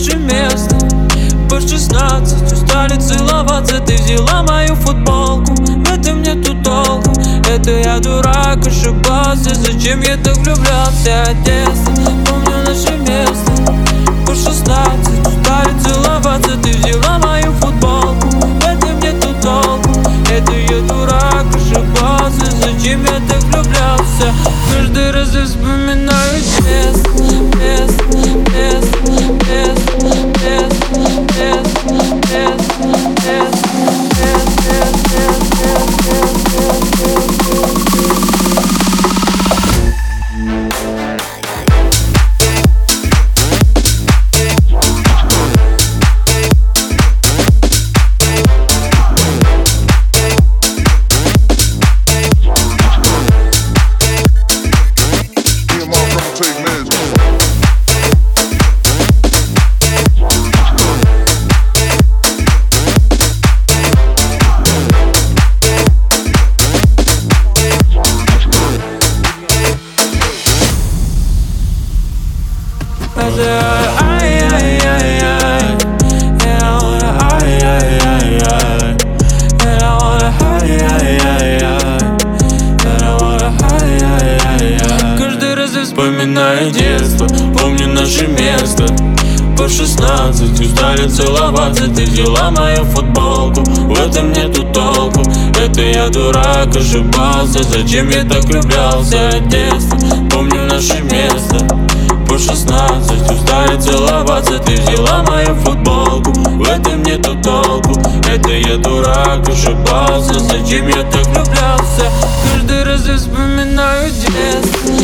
наше место. По шестнадцать устали целоваться Ты взяла мою футболку. В этом нету толку. Это я дурак, ошибался. Зачем я так влюблялся детство Помню наше место. По шестнадцать устали целоваться Ты взяла мою футболку. В этом нету толку. Это я дурак, ошибался. Зачем я так влюблялся? Каждый раз я вспоминаю Детство, вспоминаю детство Помню наше место. По шестнадцать Устали целоваться, ты взяла мою футболку. В этом нету толку, это я дурак, ошибался. Зачем я так влюблялся, детство Помню наше место по шестнадцать Устали целоваться, ты взяла мою футболку. В этом нету толку, это я дурак, ошибался. Зачем я так влюблялся? Каждый раз я вспоминаю детство